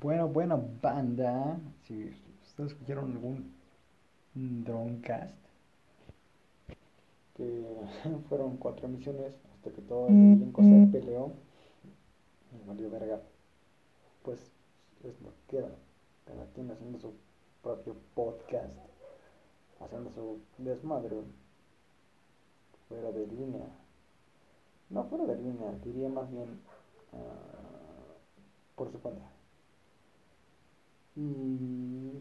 Bueno, bueno, banda. Si ustedes escucharon algún Dronecast, que fueron cuatro emisiones hasta que todo el elenco se peleó y valió verga, pues es lo que queda. Cada quien haciendo su propio podcast, haciendo su desmadre fuera de línea. No fuera de línea, diría más bien ah, por su cuenta. Y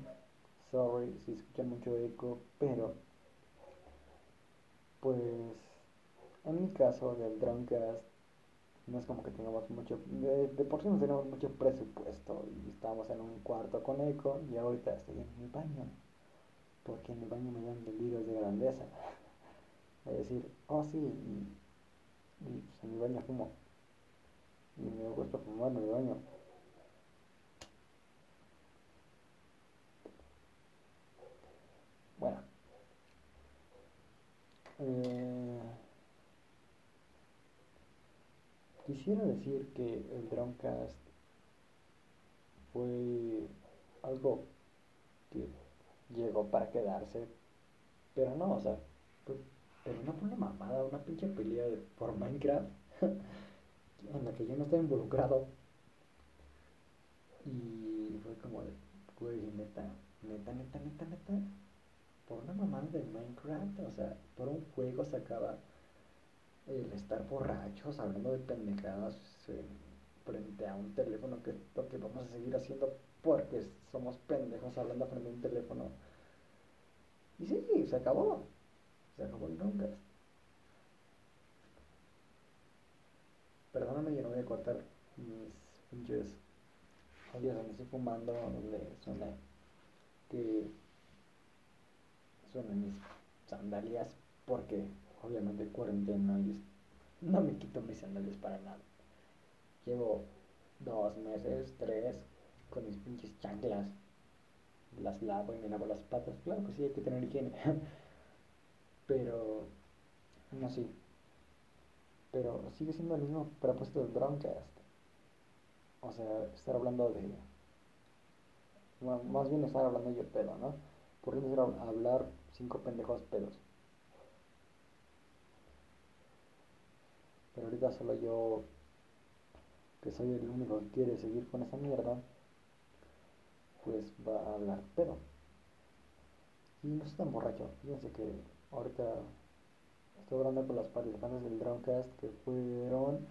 sorry si escuchan mucho eco, pero pues en mi caso del Drunkcast no es como que tengamos mucho, de, por sí no tenemos mucho presupuesto y estamos en un cuarto con eco y ahorita estoy en mi baño, porque en mi baño me dan delirios de grandeza. Es decir, oh sí, y, pues en mi baño fumo, y me gusta fumar en mi baño. Bueno. Eh, quisiera decir que el Drumcast fue algo que llegó para quedarse, pero no, o sea, pero no fue una mamada, una pinche pelea por Minecraft en la que yo no estaba involucrado. Y fue como de, güey, neta, neta, neta, neta, neta por una mamá de Minecraft, o sea, por un juego se acaba el estar borrachos, hablando de pendejadas frente a un teléfono, que es lo que vamos a seguir haciendo porque somos pendejos hablando frente a un teléfono. Y sí, se acabó. Se acabó el nunca. Perdóname, yo no voy a cortar mis pinches audios donde estoy fumando, donde suena que en mis sandalias porque obviamente cuarentena y no me quito mis sandalias para nada. Llevo dos meses, tres, con mis pinches chanclas. Las lavo y me lavo las patas. Claro que sí, hay que tener higiene. Pero, no sé. Pero sigue siendo el mismo propuesto del Dronecast. O sea, estar hablando de. Bueno, más bien estar hablando yo pedo, ¿no? Por ejemplo, hablar cinco pendejos pedos. Pero ahorita solo yo, que soy el único que quiere seguir con esa mierda, pues va a hablar pedo. Y no estoy tan borracho. Fíjense que ahorita estoy hablando con las participantes del Dronecast que fueron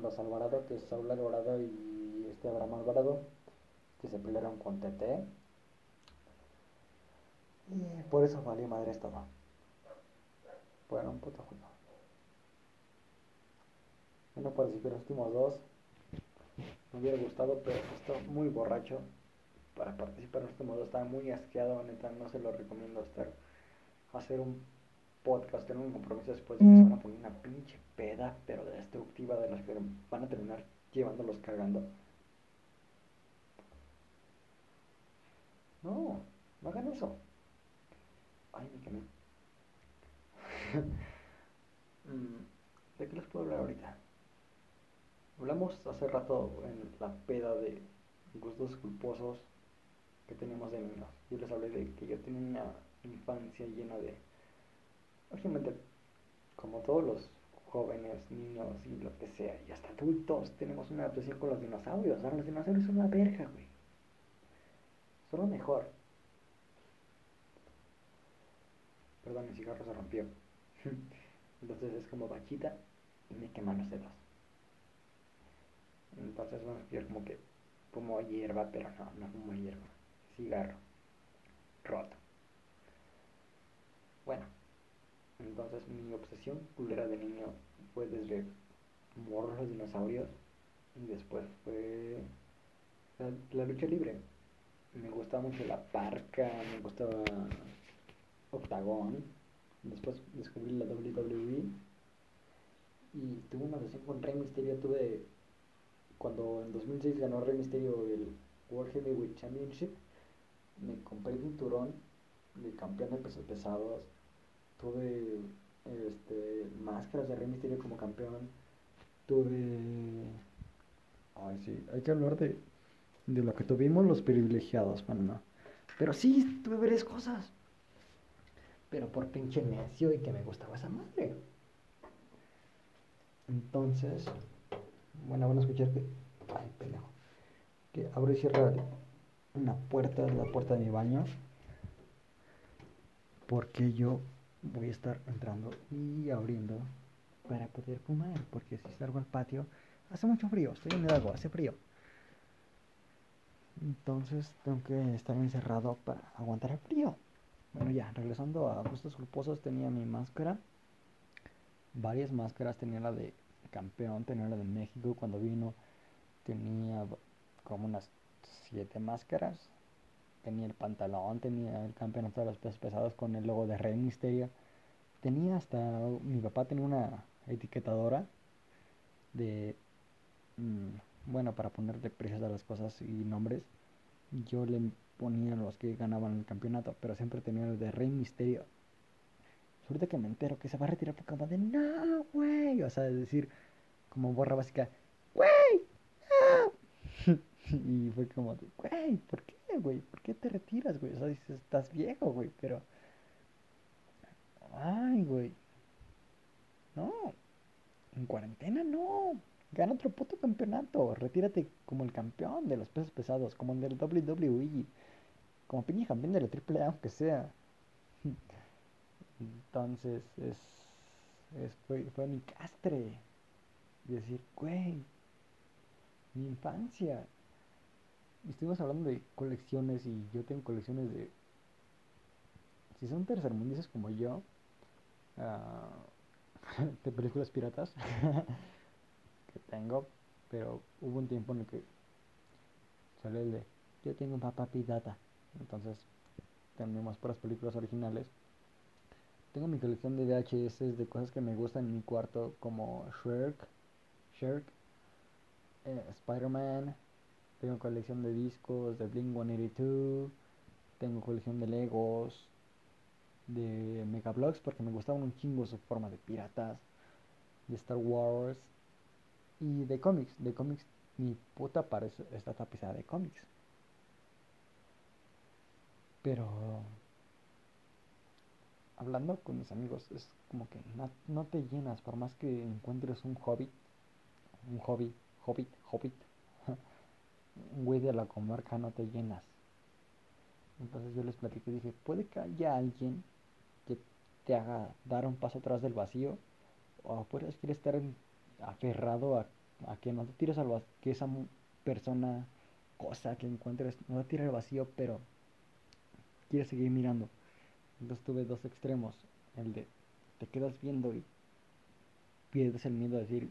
los Alvarado, que es Saúl Alvarado y este Abraham Alvarado, que se pelearon con TT por eso valió madre esto, ¿no? Bueno, un puto juego. Bueno, pues que los últimos dos me hubiera gustado, pero estoy muy borracho para participar en los últimos dos. Estaba muy asqueado, neta, no se lo recomiendo estar hacer un podcast, tener un compromiso después de que se van a poner una pinche peda, pero destructiva de las que van a terminar llevándolos cargando. No, no hagan eso. Ay, me quemé. Mm, ¿De qué les puedo hablar ahorita? Hablamos hace rato en la peda de gustos culposos que teníamos de niños. Yo les hablé de que yo tenía una infancia llena de... Obviamente, como todos los jóvenes, niños y lo que sea, y hasta adultos, tenemos una obsesión con los dinosaurios. Ahora los dinosaurios son una verga, güey. Son lo mejor. Perdón, mi cigarro se rompió. Entonces es como bachita y me queman los dedos. Entonces, bueno, yo como que fumo hierba, pero no, no fumo hierba. Cigarro. Roto. Bueno, entonces mi obsesión culera de niño fue desde morros los dinosaurios y después fue la, la lucha libre. Me gustaba mucho la parca, me gustaba Octagón. Después descubrí la WWE. Y tuve una sesión con Rey Mysterio. Tuve. Cuando en 2006 ganó Rey Mysterio el World Heavyweight Championship. Me compré el cinturón de campeón de pesos pesados. Tuve este, máscaras de Rey Mysterio como campeón. Tuve Ay, sí, hay que hablar de, de lo que tuvimos los privilegiados, bueno, no. Pero sí, tuve varias cosas. Pero por pinche necio y que me gustaba esa madre. Entonces, bueno, van a escuchar que. Ay, pendejo. Que abro y cierro una puerta, la puerta de mi baño. Porque yo voy a estar entrando y abriendo para poder fumar. Porque si salgo al patio, hace mucho frío. Estoy en Hidalgo, hace frío. Entonces tengo que estar encerrado para aguantar el frío. Bueno, ya, regresando a gustos culposos, tenía mi máscara. Varias máscaras. Tenía la de campeón, tenía la de México cuando vino. Tenía como unas siete máscaras. Tenía el pantalón, tenía el campeonato de los pesos pesados con el logo de Rey Misterio. Tenía hasta. Mi papá tenía una etiquetadora de. Mm, bueno, para ponerle precios a las cosas y nombres. Yo le ponía los que ganaban el campeonato, pero siempre tenía el de Rey Misterio. Suerte que me entero que se va a retirar por como de no, güey. O sea, es decir, como borra básica, güey, y fue como de, güey, ¿por qué, güey? ¿Por qué te retiras, güey? O sea, dices, estás viejo, güey, pero. Ay, güey. No. En cuarentena no. Gana otro puto campeonato. Retírate como el campeón de los pesos pesados, como el del WWE. Como piña campeón de la AAA, aunque sea. Entonces, es, es fue, fue mi castre. Decir, güey, mi infancia. Estuvimos hablando de colecciones y yo tengo colecciones de... Si son tercermundistas como yo, uh, de películas piratas que tengo, pero hubo un tiempo en el que sale el de yo tengo un papá pirata, entonces tenemos puras películas originales. Tengo mi colección de VHS de cosas que me gustan en mi cuarto, como Shrek, Shrek, eh, Spider-Man, tengo colección de discos de Blink 182, tengo colección de Legos, de Megablogs porque me gustaban un chingo su forma de piratas, de Star Wars y de cómics. De cómics, mi puta pared está tapizada de cómics. Pero hablando con mis amigos es como que no, no te llenas por más que encuentres un hobby, un hobby, hobbit, hobbit un güey de la comarca no te llenas. Entonces yo les platiqué y dije, puede que haya alguien que te haga dar un paso atrás del vacío, o puedes querer estar aferrado a, que no te tires al vacío, que esa persona, cosa que encuentres, no te tire al vacío, pero quieres seguir mirando. Entonces tuve dos extremos, el de te quedas viendo y pierdes el miedo a decir,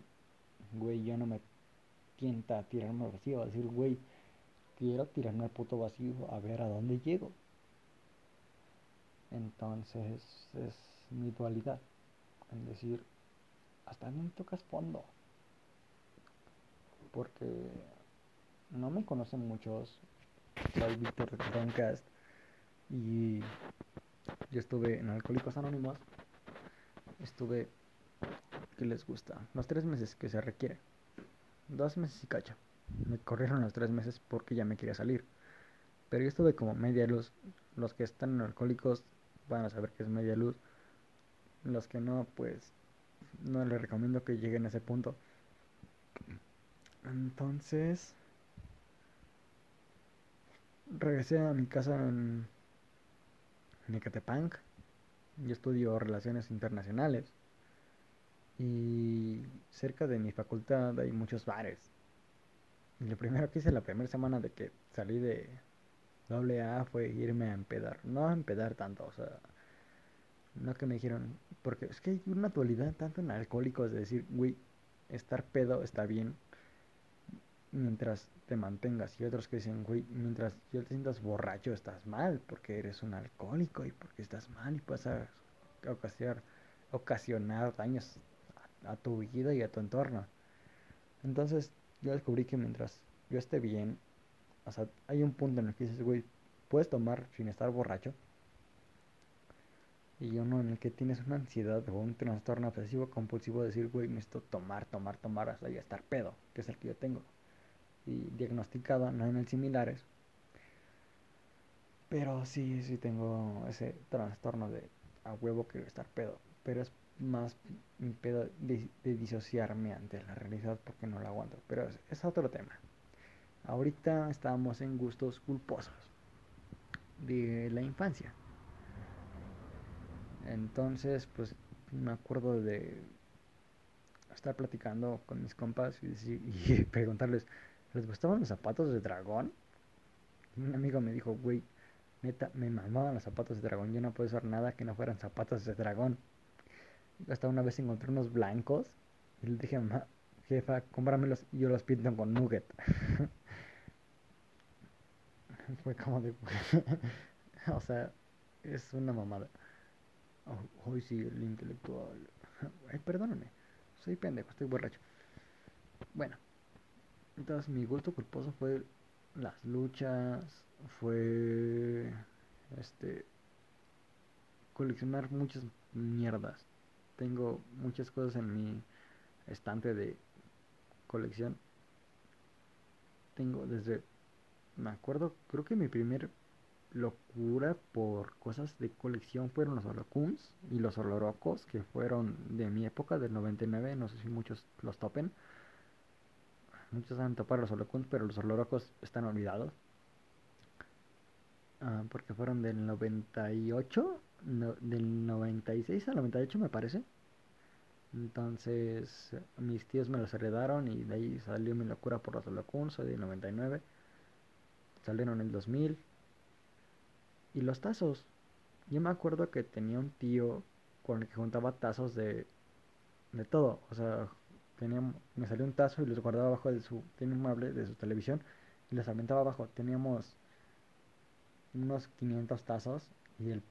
güey, yo no me tienta tirarme al vacío, a decir, güey, quiero tirarme al puto vacío a ver a dónde llego. Entonces es mi dualidad, en decir, hasta dónde tocas fondo. Porque no me conocen muchos, soy Víctor Roncast y yo estuve en Alcohólicos Anónimos, estuve, ¿qué les gusta? Los tres meses que se requiere dos meses y cacho. Me corrieron los tres meses porque ya me quería salir. Pero yo estuve como media luz. Los que están en alcohólicos van a saber que es media luz. Los que no, pues no les recomiendo que lleguen a ese punto. Entonces, regresé a mi casa en Nicatepunk. Yo estudio relaciones internacionales. Y cerca de mi facultad hay muchos bares. Y lo primero que hice la primera semana de que salí de doble A fue irme a empedar. No a empedar tanto, o sea, no que me dijeron, porque es que hay una dualidad tanto en alcohólicos de decir, güey, estar pedo está bien mientras te mantengas. Y otros que dicen, güey, mientras ya te sientas borracho estás mal porque eres un alcohólico y porque estás mal y puedes ocasionar, ocasionar daños a tu vida y a tu entorno. Entonces yo descubrí que mientras yo esté bien, o sea, hay un punto en el que dices, güey, puedes tomar sin estar borracho. Y uno en el que tienes una ansiedad o un trastorno obsesivo compulsivo de decir, güey, necesito tomar, tomar, tomar hasta ya estar pedo, que es el que yo tengo. y diagnosticado, no en el similares. Pero sí, sí tengo ese trastorno de a huevo que estar pedo. Pero es más mi pedo de, disociarme ante la realidad porque no la aguanto. Pero es, es otro tema. Ahorita estamos en gustos culposos de la infancia. Entonces, pues me acuerdo de estar platicando con mis compas y, preguntarles, ¿les gustaban los zapatos de dragón? un amigo me dijo, güey, neta, me mamaban los zapatos de dragón. Yo no puedo usar nada que no fueran zapatos de dragón. Hasta una vez encontré unos blancos y le dije, mamá, jefa, cómpramelos y yo los pinto con nugget. Fue como de... o sea, es una mamada. Hoy sí, el intelectual. Ay, perdóname. Soy pendejo, estoy borracho. Bueno, entonces mi gusto culposo fue las luchas, fue este coleccionar muchas mierdas. Tengo muchas cosas en mi estante de colección. Tengo desde me acuerdo, creo que mi primer locura por cosas de colección fueron los holocuns y los olorocos que fueron de mi época del 99 no sé si muchos los topen. Muchos han topado los holocuns pero los olorocos están olvidados. Ah, porque fueron del 98 del 96 al 98 me parece. Entonces mis tíos me los heredaron y de ahí salió mi locura por los holocuns soy del 99 salieron en el 2000 y los tazos. Yo me acuerdo que tenía un tío con el que juntaba tazos de, de todo. O sea, tenía, me salió un tazo y los guardaba abajo de su, tiene un mueble de su televisión y los aventaba abajo. Teníamos unos 500 tazos y el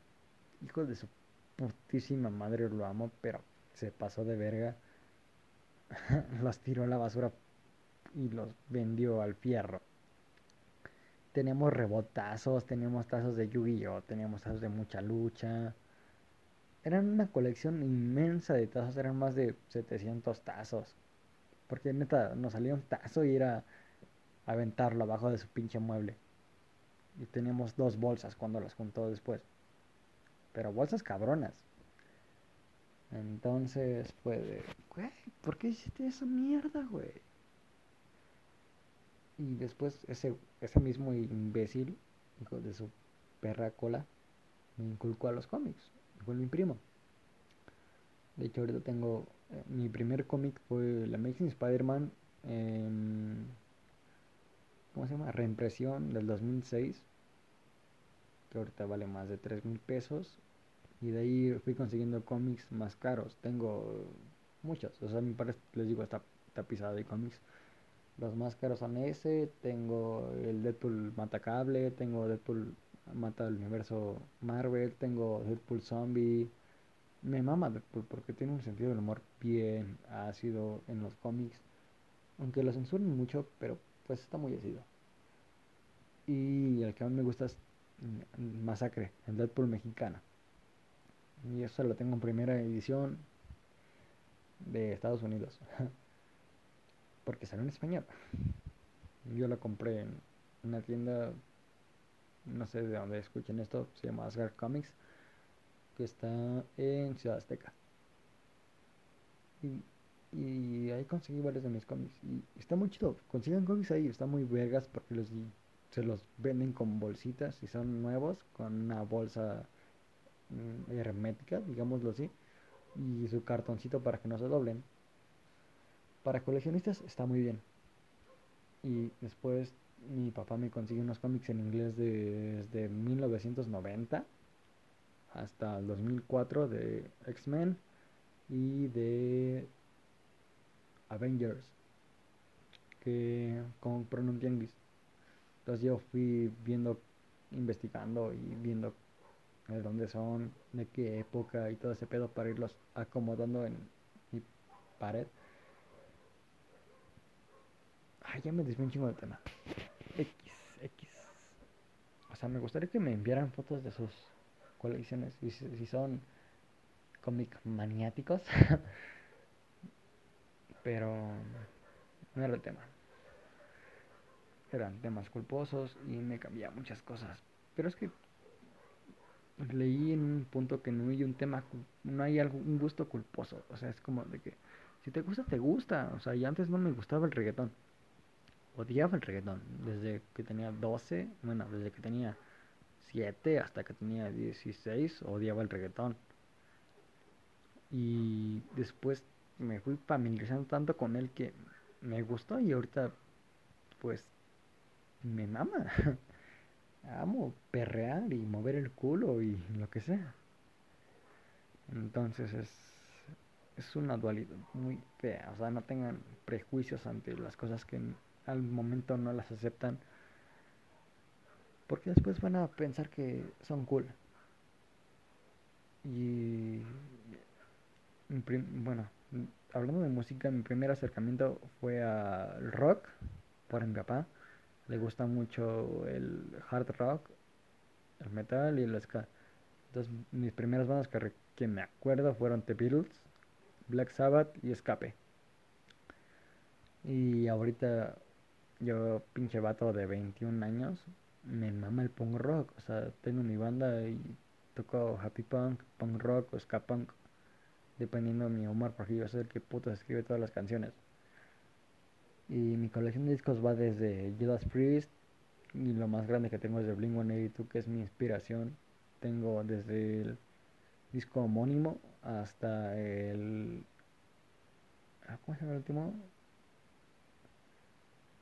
hijo de su putísima madre lo amo, pero se pasó de verga. los tiró a la basura y los vendió al fierro teníamos rebotazos, teníamos tazos de Yu-Gi-Oh, teníamos tazos de mucha lucha. Eran una colección inmensa de tazos, eran más de 700 tazos. Porque neta, nos salía un tazo y era aventarlo abajo de su pinche mueble. Y teníamos dos bolsas cuando las juntó después. Pero bolsas cabronas. Entonces de, güey, ¿por qué hiciste esa mierda, güey? Y después ese, ese mismo imbécil, hijo de su perra cola, me inculcó a los cómics. Fue mi primo. De hecho, ahorita tengo. Eh, mi primer cómic fue el Amazing Spider-Man. ¿Cómo se llama? Reimpresión del 2006. Que ahorita vale más de 3 mil pesos. Y de ahí fui consiguiendo cómics más caros. Tengo muchos. O sea, mi padre, les digo, está tapizado de cómics. Los más caros son ese, tengo el Deadpool mata cable, tengo Deadpool mata el universo Marvel, tengo Deadpool zombie. Me mama Deadpool porque tiene un sentido del humor bien ácido en los cómics. Aunque lo censuren mucho, pero pues está muy ácido. Y el que más me gusta es Masacre, el Deadpool mexicano. Y eso lo tengo en primera edición de Estados Unidos. porque salió en español. Yo la compré en una tienda, no sé de dónde escuchen esto, se llama Asgard Comics, que está en Ciudad Azteca. Y, ahí conseguí varios de mis cómics. Y está muy chido. Consiguen cómics ahí, está muy vergas porque los, se los venden con bolsitas y son nuevos, con una bolsa mm, hermética, digámoslo así, y su cartoncito para que no se doblen para coleccionistas está muy bien. Y después mi papá me consiguió unos cómics en inglés desde 1990 hasta el 2004 de X-Men y de Avengers que tianguis. Entonces yo fui viendo, investigando y viendo de dónde son, de qué época y todo ese pedo para irlos acomodando en mi pared. Ay, ya me desvié un chingo de tema. X, X. O sea, me gustaría que me enviaran fotos de sus colecciones. Si, si son cómic maniáticos. Pero no era el tema. eran temas culposos y me cambiaba muchas cosas. Pero es que leí en un punto que no hay un tema, no hay algún gusto culposo. O sea, es como de que si te gusta, te gusta. O sea, y antes no me gustaba el reggaetón. Odiaba el reggaetón. Desde que tenía 12, bueno, desde que tenía 7 hasta que tenía 16, odiaba el reggaetón. Y después me fui familiarizando tanto con él que me gustó y ahorita pues me mama. Amo perrear y mover el culo y lo que sea. Entonces es, es una dualidad muy fea. O sea, no tengan prejuicios ante las cosas que al momento no las aceptan. Porque después van a pensar que son cool. Y bueno, hablando de música, mi primer acercamiento fue al rock por mi papá. Le gusta mucho el hard rock, el metal y el ska. Entonces, mis primeras bandas que, que me acuerdo fueron The Beatles, Black Sabbath y Escape. Y ahorita yo, pinche vato de 21 años, me mama el punk rock. O sea, tengo mi banda y toco happy punk, punk rock o ska punk dependiendo de mi humor, porque yo soy el que puto escribe todas las canciones. Y mi colección de discos va desde Judas Priest, y lo más grande que tengo es de Blink 182, que es mi inspiración. Tengo desde el disco homónimo hasta el. Ah, ¿Cómo se llama el último?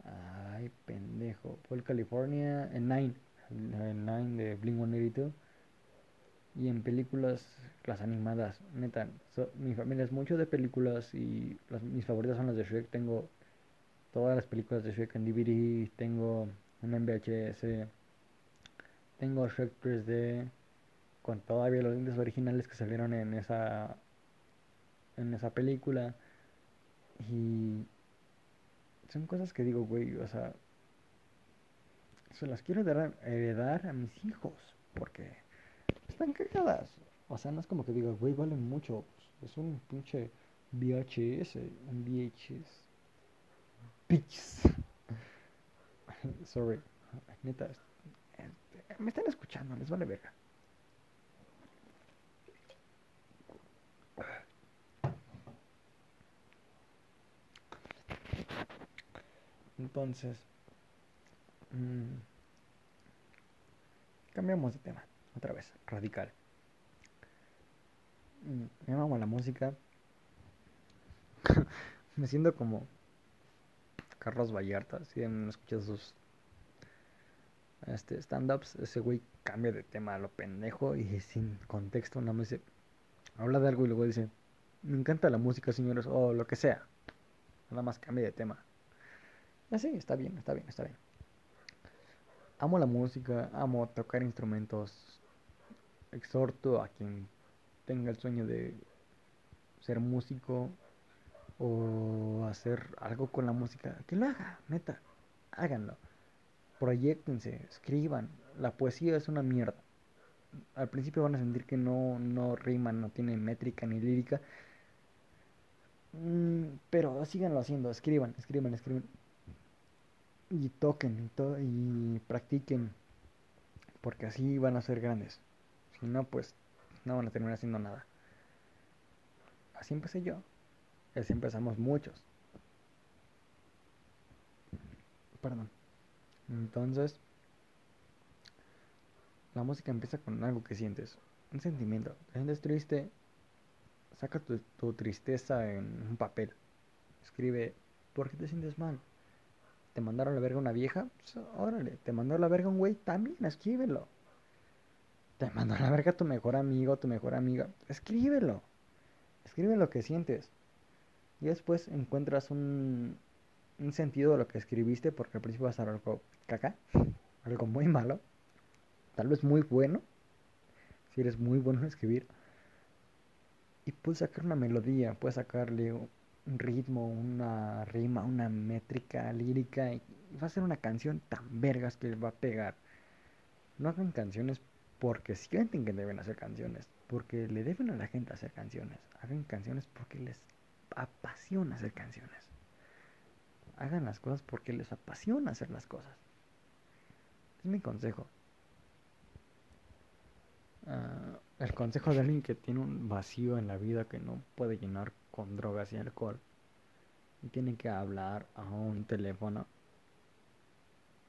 Ay, pendejo. Fue California, el Nine. El Nine de Blink 182 y en películas las animadas neta mi familia es mucho de películas y mis favoritas son las de Shrek tengo todas las películas de Shrek en DVD tengo un VHS tengo Shrek 3D con todavía los dientes originales que salieron en esa en esa película y son cosas que digo güey o sea se las quiero dar, heredar a mis hijos porque están cagadas. O sea, no es como que diga, güey, valen mucho. Es un pinche VHS, un VHS. Bitches. Sorry. Neta, me están escuchando, les vale verga. Entonces, mmm, cambiamos de tema otra vez, radical. Mm, me amo la música. me siento como Carlos Vallarta, si han escuchado sus este, stand-ups, ese güey cambia de tema a lo pendejo y sin contexto, nada más dice, habla de algo y luego dice, me encanta la música, señores, o lo que sea. Nada más cambia de tema. Así, está bien, está bien, está bien. Amo la música, amo tocar instrumentos, exhorto a quien tenga el sueño de ser músico o hacer algo con la música, que lo haga, neta, háganlo. Proyectense, escriban. La poesía es una mierda. Al principio van a sentir que no, no riman, no tienen métrica ni lírica. Mm, pero síganlo haciendo, escriban, escriban, escriban. Y toquen y, y practiquen. Porque así van a ser grandes. Si no, pues no van a terminar haciendo nada. Así empecé yo. Así empezamos muchos. Perdón. Entonces, la música empieza con algo que sientes. Un sentimiento. Te sientes triste. Saca tu, tristeza en un papel. Escribe, ¿por qué te sientes mal? ¿Te mandaron a la verga una vieja? Pues, órale. ¿Te mandó a la verga un güey? También, escríbelo te mandó a la verga tu mejor amigo, tu mejor amiga, escríbelo. Escribe lo que sientes. Y después encuentras un, un sentido de lo que escribiste, porque al principio va a ser algo caca, algo muy malo, tal vez muy bueno, si eres muy bueno en escribir. Y puedes sacar una melodía, puedes sacarle ritmo, una rima, una métrica lírica, y va a ser una canción tan vergas que va a pegar. No hagan canciones porque sienten que deben hacer canciones, porque le deben a la gente hacer canciones. Hagan canciones porque les apasiona hacer canciones. hagan las cosas porque les apasiona hacer las cosas. Es mi consejo. Ah, el consejo de alguien que tiene un vacío en la vida que no puede llenar con drogas y alcohol y tiene que hablar a un teléfono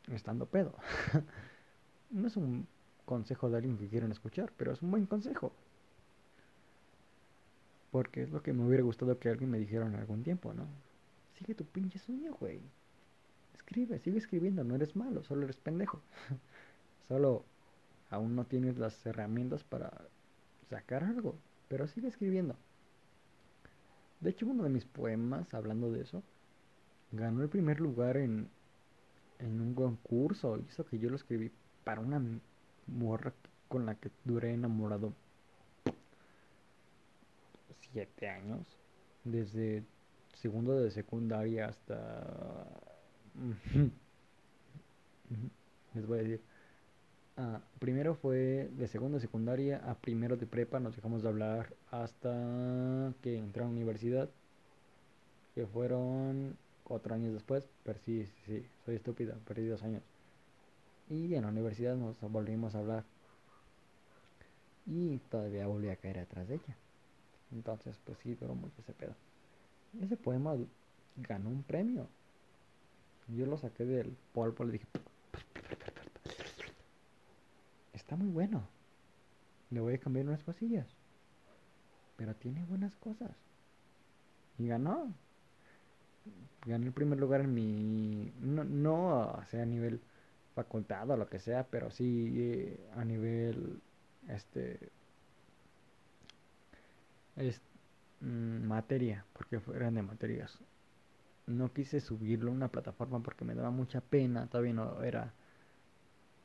estando pedo. no es un consejo de alguien que quieren escuchar, pero es un buen consejo. Porque es lo que me hubiera gustado que alguien me dijera en algún tiempo, ¿no? Sigue tu pinche sueño, güey. Escribe, sigue escribiendo, no eres malo, solo eres pendejo. solo aún no tienes las herramientas para sacar algo, pero sigue escribiendo. De hecho, uno de mis poemas, hablando de eso, ganó el primer lugar en, en un concurso. Hizo que yo lo escribí para una morra con la que duré enamorado siete años. Desde segundo de secundaria hasta... Les voy a decir. Primero fue de segundo de secundaria a primero de prepa, nos dejamos de hablar hasta que entré a la universidad, que fueron cuatro años después, pero sí, sí, sí, soy estúpida, perdí dos años. Y en la universidad nos volvimos a hablar. Y todavía volví a caer atrás de ella. Entonces, pues sí, duró mucho ese pedo. Ese poema ganó un premio. Yo lo saqué del polvo, le dije, está muy bueno. Le voy a cambiar unas cosillas. Pero tiene buenas cosas. Y ganó. Gané el primer lugar en mi... No, no sea a nivel facultad o lo que sea, pero sí eh, a nivel... Este... Es, mm, materia, porque eran de materias. No quise subirlo a una plataforma porque me daba mucha pena. Todavía no era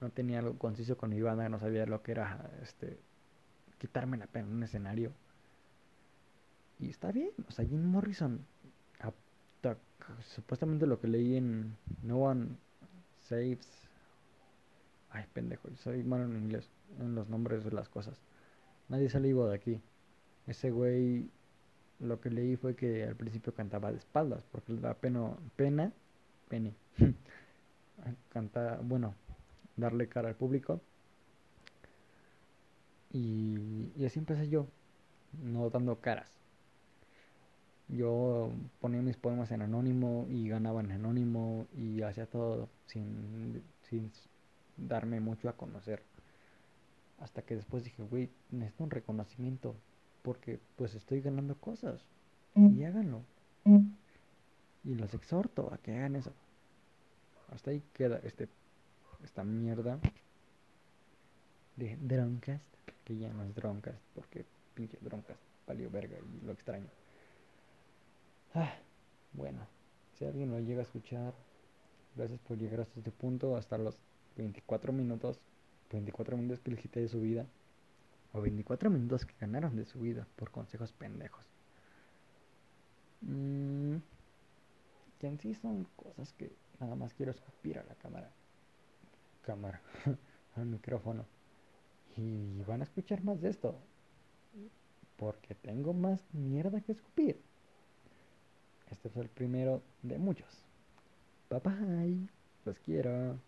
no tenía algo conciso con mi banda, no sabía lo que era este quitarme la pena en un escenario. Y está bien, o sea, Jim Morrison, supuestamente lo que leí en No One Saves. Ay, pendejo, soy malo en inglés, en los nombres de las cosas. Nadie sale vivo de aquí. Ese güey, lo que leí fue que al principio cantaba de espaldas, porque le da pena, pena, pene. Canta, bueno, darle cara al público. Y, así empecé yo, no dando caras. Yo ponía mis poemas en anónimo y ganaba en anónimo y hacía todo sin, sin darme mucho a conocer. Hasta que después dije, güey, necesito un reconocimiento porque pues estoy ganando cosas y háganlo. Y los exhorto a que hagan eso. Hasta ahí queda este esta mierda de Drunkast, que ya no es Drunkast, porque pinche Drunkast valió verga y lo extraño. Ah, bueno, si alguien lo llega a escuchar, gracias por llegar hasta este punto, hasta los 24 minutos, 24 minutos que le quité de su vida, o 24 minutos que ganaron de su vida por consejos pendejos. Mm, que en sí son cosas que nada más quiero escupir a la cámara cámara, al micrófono. Y van a escuchar más de esto. Porque tengo más mierda que escupir. Este fue el primero de muchos. Bye bye. Los quiero.